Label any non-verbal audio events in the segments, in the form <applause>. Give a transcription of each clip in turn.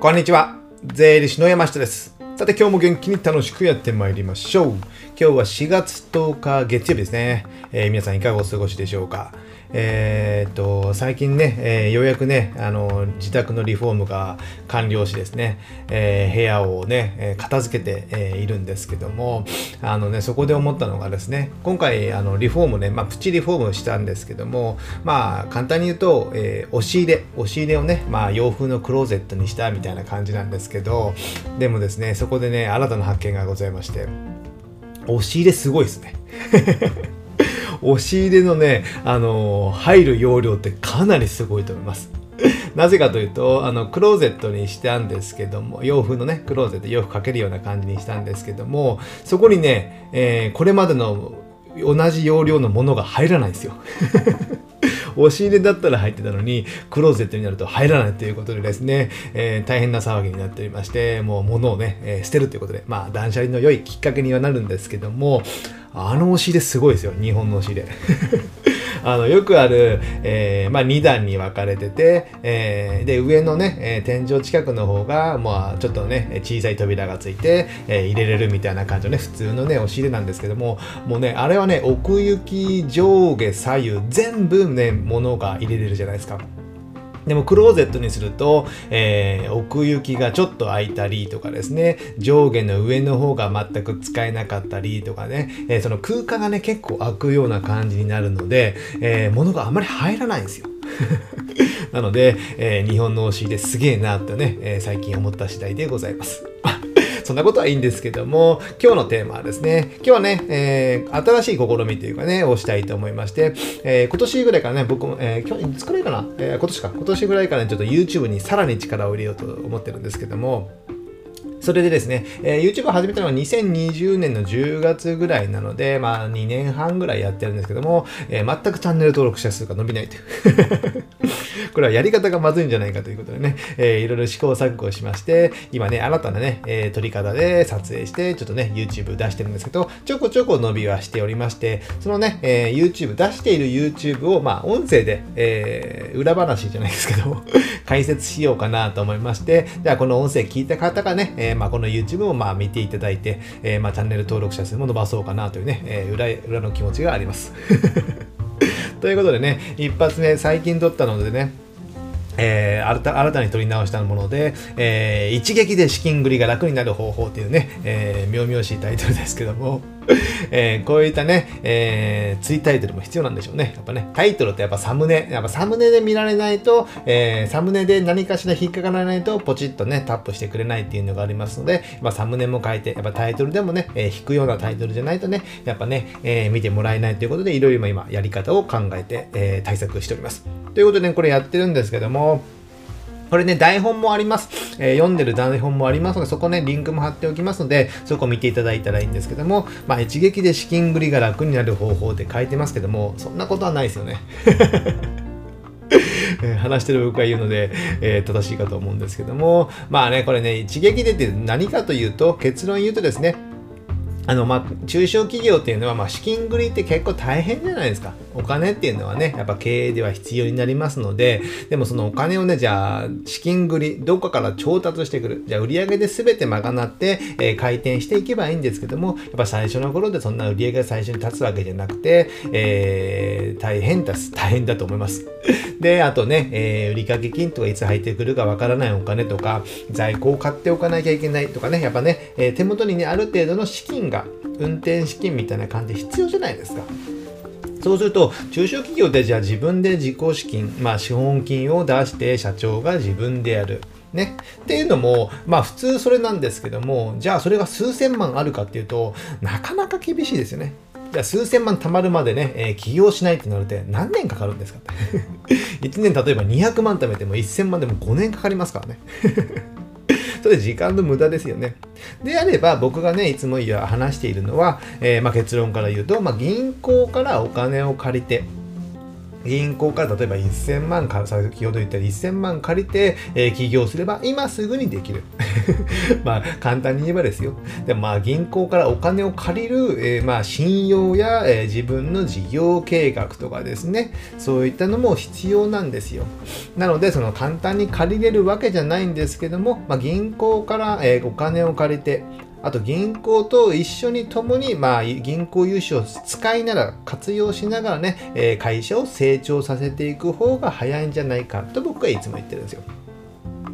こんにちは。税理士の山下です。さて今日も元気に楽しくやってまいりましょう。今日は4月10日月曜日ですね。えー皆さんいかがお過ごしでしょうか？えーっと、最近ね、えーようやくね、あの、自宅のリフォームが完了しですね、えー部屋をね、えー片付けて、えいるんですけども、あのね、そこで思ったのがですね、今回、あの、リフォームね、まあ、プチリフォームしたんですけども、まあ、簡単に言うと、えー押し入れ、押し入れをね、まあ、洋風のクローゼットにしたみたいな感じなんですけど、でもですね、そこでね、新たな発見がございまして、押し入れすごいですね。押し入れのね、あのー入る容量ってかなりすごいと思います。<laughs> なぜかというと、あの、クローゼットにしたんですけども、洋風のね、クローゼット、洋服かけるような感じにしたんですけども、そこにね、えーこれまでの同じ容量のものが入らないんですよ。<laughs> <laughs> 押し入れだったら入ってたのに、クローゼットになると入らないということでですね、えー大変な騒ぎになっておりまして、もう物をね、えー捨てるということで、まあ断捨離の良いきっかけにはなるんですけども、あの押し入れすごいですよ、日本の押し入れ。あのよくある、えーまあ、2段に分かれてて、えーで上のね、えー天井近くの方が、まあ、ちょっとね小さい扉がついて、えー入れれるみたいな感じのね普通のね押し入れなんですけどももうねあれはね奥行き上下左右全部ね物が入れれるじゃないですか。でもクローゼットにすると、えー奥行きがちょっと空いたりとかですね上下の上の方が全く使えなかったりとかね、えーその空間がね結構空くような感じになるので、えー物があまり入らないんですよ。<laughs> なので、えー日本の推しですげえなってね、えー最近思った次第でございます。そんなことはいいんですけども、今日のテーマはですね、今日はね、えー新しい試みというかね、をしたいと思いまして、えー今年ぐらいからね、僕も、えー去年、いつくらいかな、えー今年か、今年ぐらいからね、ちょっと YouTube にさらに力を入れようと思ってるんですけども、それでですね、えー YouTube を始めたのは2020年の10月ぐらいなので、まあ2年半ぐらいやってるんですけども、えー全くチャンネル登録者数が伸びないという。<laughs> これはやり方がまずいんじゃないかということでね、えーいろいろ試行錯誤しまして、今ね、新たなね、えー撮り方で撮影して、ちょっとね、YouTube 出してるんですけど、ちょこちょこ伸びはしておりまして、そのね、えー YouTube、出している YouTube を、まあ、音声で、えー裏話じゃないですけど、<laughs> 解説しようかなと思いまして、じゃあこの音声聞いた方がね、えーまあ、この YouTube をまあ見ていただいて、えーまあ、チャンネル登録者数も伸ばそうかなというね、えー裏裏の気持ちがあります。<laughs> ということでね、一発目最近撮ったのでね、えー新た新たに撮り直したもので、えー一撃で資金繰りが楽になる方法というね、えー、妙々しいタイトルですけども、<laughs> えーこういったね、えー、追タイトルも必要なんでしょうね。やっぱね、タイトルってやっぱサムネ、やっぱサムネで見られないと、えーサムネで何かしら引っかからないと、ポチッとね、タップしてくれないっていうのがありますので、まあ、サムネも変えて、やっぱタイトルでもね、えー引くようなタイトルじゃないとね、やっぱね、えー見てもらえないということで、いろいろ今やり方を考えて、えー対策しております。ということで、ね、これやってるんですけども、これね、台本もあります。えー読んでる台本もありますので、そこね、リンクも貼っておきますので、そこ見ていただいたらいいんですけども、まあ、一撃で資金繰りが楽になる方法って書いてますけども、そんなことはないですよね。<laughs> 話してる僕が言うので、えー正しいかと思うんですけども、まあね、これね、一撃でって何かというと、結論言うとですね、あのまあ、中小企業っていうのは、ま、資金繰りって結構大変じゃないですか。お金っていうのはね、やっぱ経営では必要になりますので、でもそのお金をね、じゃあ、資金繰り、どっかから調達してくる。じゃあ、売上で全て賄って、えー回転していけばいいんですけども、やっぱ最初の頃でそんな売上が最初に立つわけじゃなくて、えー大変だす、大変だと思います。<laughs> で、あとね、えー売掛金とかいつ入ってくるかわからないお金とか、在庫を買っておかなきゃいけないとかね、やっぱね、え手元にね、ある程度の資金が、運転資金みたいな感じで必要じゃないですか。そうすると、中小企業でじゃあ自分で自己資金、まあ資本金を出して社長が自分でやる。ね。っていうのも、まあ普通それなんですけども、じゃあそれが数千万あるかっていうと、なかなか厳しいですよね。じゃあ数千万貯まるまでね、えー起業しないってなると何年かかるんですかって。<laughs> 1年例えば200万貯めても1000万でも5年かかりますからね。それ時間の無駄ですよね。であれば僕がねいつも言う話しているのは、えーまあ、結論から言うと、まあ、銀行からお金を借りて銀行から例えば1000万か先ほど言った1000万借りて、えー、起業すれば今すぐにできる。<laughs> まあ簡単に言えばですよ。でもまあ銀行からお金を借りる、えー、まあ信用や、えー、自分の事業計画とかですね。そういったのも必要なんですよ。なのでその簡単に借りれるわけじゃないんですけども、まあ、銀行から、え、お金を借りてあと銀行と一緒に共に、まあ、銀行融資を使いながら、活用しながらね、え、会社を成長させていく方が早いんじゃないかと僕はいつも言ってるんですよ。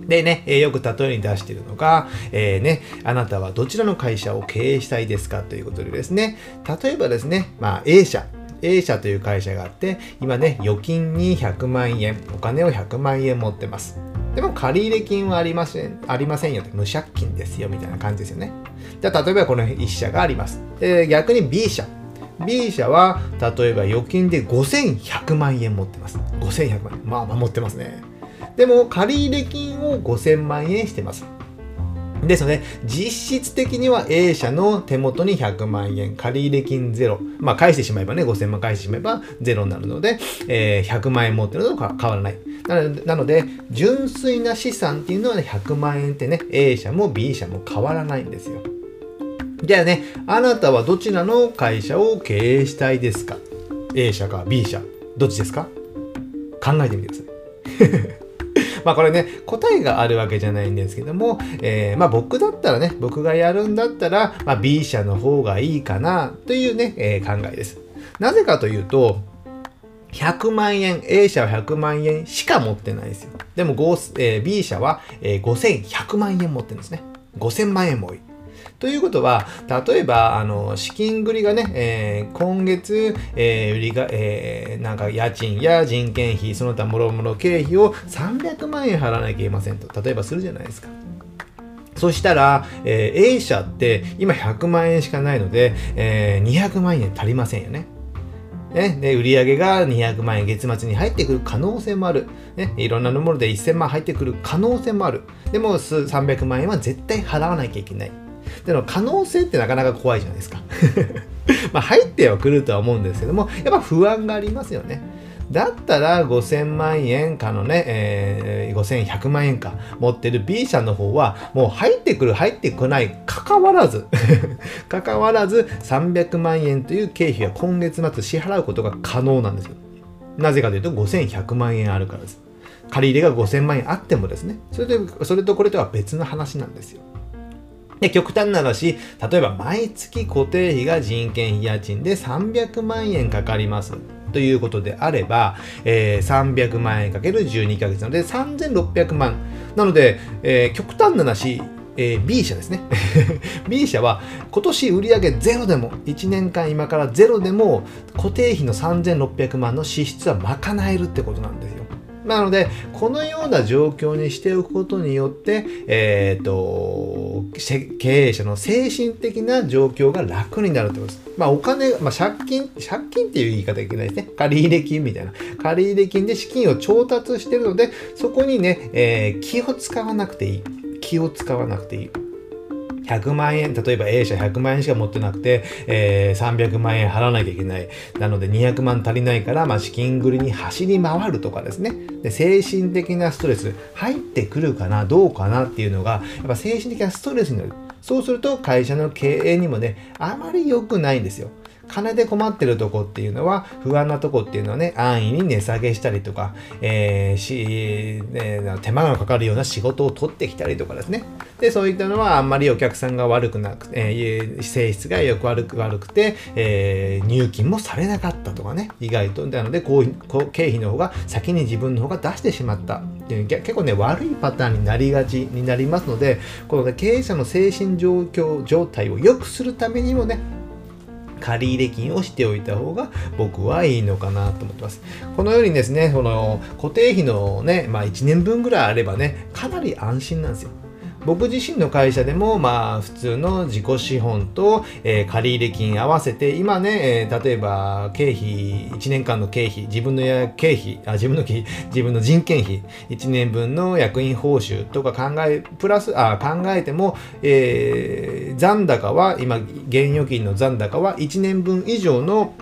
でね、え、よく例えに出しているのが、えー、ね、あなたはどちらの会社を経営したいですかということでですね、例えばですね、まあ A 社、A 社という会社があって、今ね、預金に100万円、お金を100万円持ってます。でも借入金はありません、ありませんよって無借金ですよみたいな感じですよね。じゃあ例えばこの1社があります。で逆に B 社。B 社は例えば預金で5100万円持ってます。5100万円。まあまあ持ってますね。でも借入金を5000万円してます。ですので、実質的には A 社の手元に100万円、借入金ゼロ。まあ、返してしまえばね、5000万返してしまえばゼロになるので、えー、100万円持ってるのと変わらない。なので、純粋な資産っていうのはね、100万円ってね、A 社も B 社も変わらないんですよ。じゃあね、あなたはどちらの会社を経営したいですか ?A 社か B 社。どっちですか？考えてみてください。<laughs> まあこれね、答えがあるわけじゃないんですけども、えー、まあ僕だったらね、僕がやるんだったら、まあ、B 社の方がいいかなというね、えー、考えです。なぜかというと、100万円、A 社は100万円しか持ってないですよ。でも、えー、B 社は、えー、5100万円持ってるんですね。5000万円も多い。ということは、例えば、あの、資金繰りがね、えー、今月、えー、売りが、えー、なんか家賃や人件費、その他もろもろ経費を300万円払わなきゃいけませんと、例えばするじゃないですか。そしたら、えー、A 社って今100万円しかないので、えー、200万円足りませんよね。ね、で売上が200万円月末に入ってくる可能性もある、ね、いろんなもので1000万入ってくる可能性もあるでも300万円は絶対払わなきゃいけないでも可能性ってなかなか怖いじゃないですか。<laughs> まあ入ってはくるとは思うんですけどもやっぱ不安がありますよね。だったら5000万円かのね、えー、5100万円か持ってる B 社の方はもう入ってくる入ってこない関わらず <laughs> 関わらず300万円という経費は今月末支払うことが可能なんですよ。なぜかというと5100万円あるからです。借り入れが5000万円あってもですね。それでそれとこれとは別の話なんですよ。で、極端な話、例えば毎月固定費が人件費家賃で300万円かかります。ということであれば、えー、300万円かける12ヶ月なので3600万。なので、えー、極端な話、えー、B 社ですね。<laughs> B 社は今年売上ゼロでも、1年間今からゼロでも固定費の3600万の支出は賄えるってことなんですよ。なので、このような状況にしておくことによって、えっ、ー、と、経営者の精神的な状況が楽になるということです。まあ、お金、まあ、借金、借金っていう言い方いけないですね。借入金みたいな。借入金で資金を調達してるので、そこにね、えー、気を使わなくていい。気を使わなくていい。100万円、例えば A 社100万円しか持ってなくて、えー、300万円払わなきゃいけない。なので200万足りないから、まあ、資金繰りに走り回るとかですね。で精神的なストレス、入ってくるかな、どうかなっていうのが、やっぱ精神的なストレスになる。そうすると会社の経営にもね、あまり良くないんですよ。金で困ってるとこっていうのは、不安なとこっていうのはね、安易に値下げしたりとか、えー、し、ね、手間がかかるような仕事を取ってきたりとかですね。で、そういったのはあんまりお客さんが悪くなく、えー、性質がよく悪く悪くて、えー、入金もされなかったとかね、意外と。なので、こう、こう経費の方が先に自分の方が出してしまったっていう、結構ね、悪いパターンになりがちになりますので、この、ね、経営者の精神状況、状態を良くするためにもね、借入金をしておいた方が僕はいいのかなと思ってます。このようにですね、その固定費のね、まあ1年分ぐらいあればね、かなり安心なんですよ。僕自身の会社でも、まあ、普通の自己資本と、えー、借入金合わせて、今ね、えー、例えば、経費、1年間の経費、自分の経費あ、自分の経費、<laughs> 自分の人件費、1年分の役員報酬とか考え、プラス、あ考えても、えー、残高は、今、現預金の残高は1年分以上の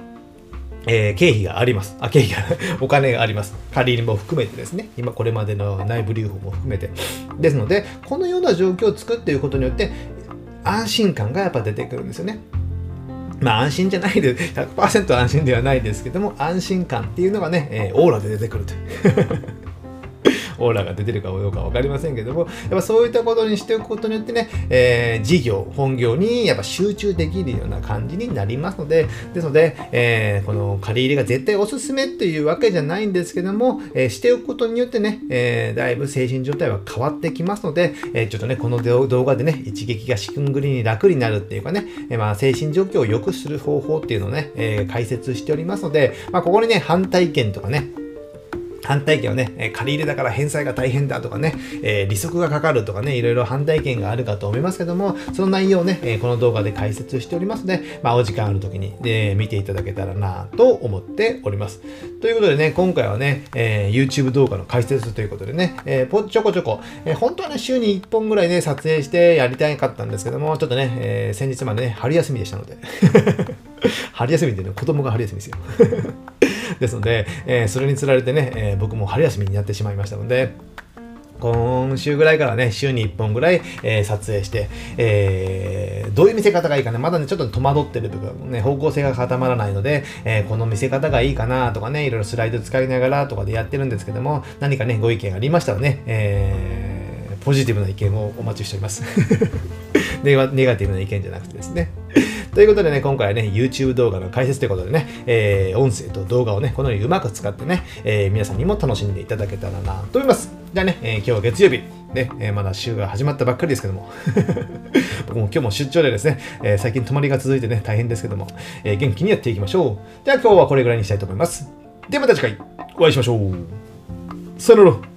えー、経費があります。あ、経費が、<laughs> お金があります。借り入れも含めてですね。今これまでの内部留保も含めて。ですので、このような状況を作っていくことによって、安心感がやっぱ出てくるんですよね。まあ安心じゃないで、100%安心ではないですけども、安心感っていうのがね、えー、オーラで出てくると。<laughs> オーラが出てるかどうか分かりませんけども、やっぱそういったことにしておくことによってね、えー、事業、本業にやっぱ集中できるような感じになりますので、ですので、えー、この借り入れが絶対おすすめっていうわけじゃないんですけども、えー、しておくことによってね、えー、だいぶ精神状態は変わってきますので、え、ちょっとね、この動画でね、一撃が仕組んぐりに楽になるっていうかね、え、まあ精神状況を良くする方法っていうのをね、え、解説しておりますので、まあここにね、反対意見とかね、反対意見をね、え借り入れだから返済が大変だとかね、え、利息がかかるとかね、いろいろ反対意見があるかと思いますけども、その内容をね、えこの動画で解説しておりますので、まあ、お時間ある時に、え見ていただけたらなと思っております。ということでね、今回はね、え、YouTube 動画の解説ということでね、えー、ちょこちょこ、え、本当はね、週に1本ぐらいね、撮影してやりたかったんですけども、ちょっとね、え先日までね、春休みでしたので、<laughs> 春休みでね、子供が春休みですよ。ですので、えー、それにつられてね、えー、僕も春休みになってしまいましたので、今週ぐらいからね、週に1本ぐらい、えー、撮影して、えー、どういう見せ方がいいかね、まだね、ちょっと戸惑ってる部分、ね、方向性が固まらないので、えー、この見せ方がいいかなとかね、いろいろスライド使いながらとかでやってるんですけども、何かね、ご意見ありましたらね、えー、ポジティブな意見をお待ちしております。<laughs> ネガティブな意見じゃなくてですね。ということでね、今回はね、YouTube 動画の解説ということでね、えー、音声と動画をね、このようにうまく使ってね、えー、皆さんにも楽しんでいただけたらなと思います。じゃあね、えー、今日は月曜日、ね、えー、まだ週が始まったばっかりですけども、<laughs> 僕も今日も出張でですね、えー、最近泊まりが続いてね、大変ですけども、えー、元気にやっていきましょう。では今日はこれぐらいにしたいと思います。ではまた次回お会いしましょう。さよなら。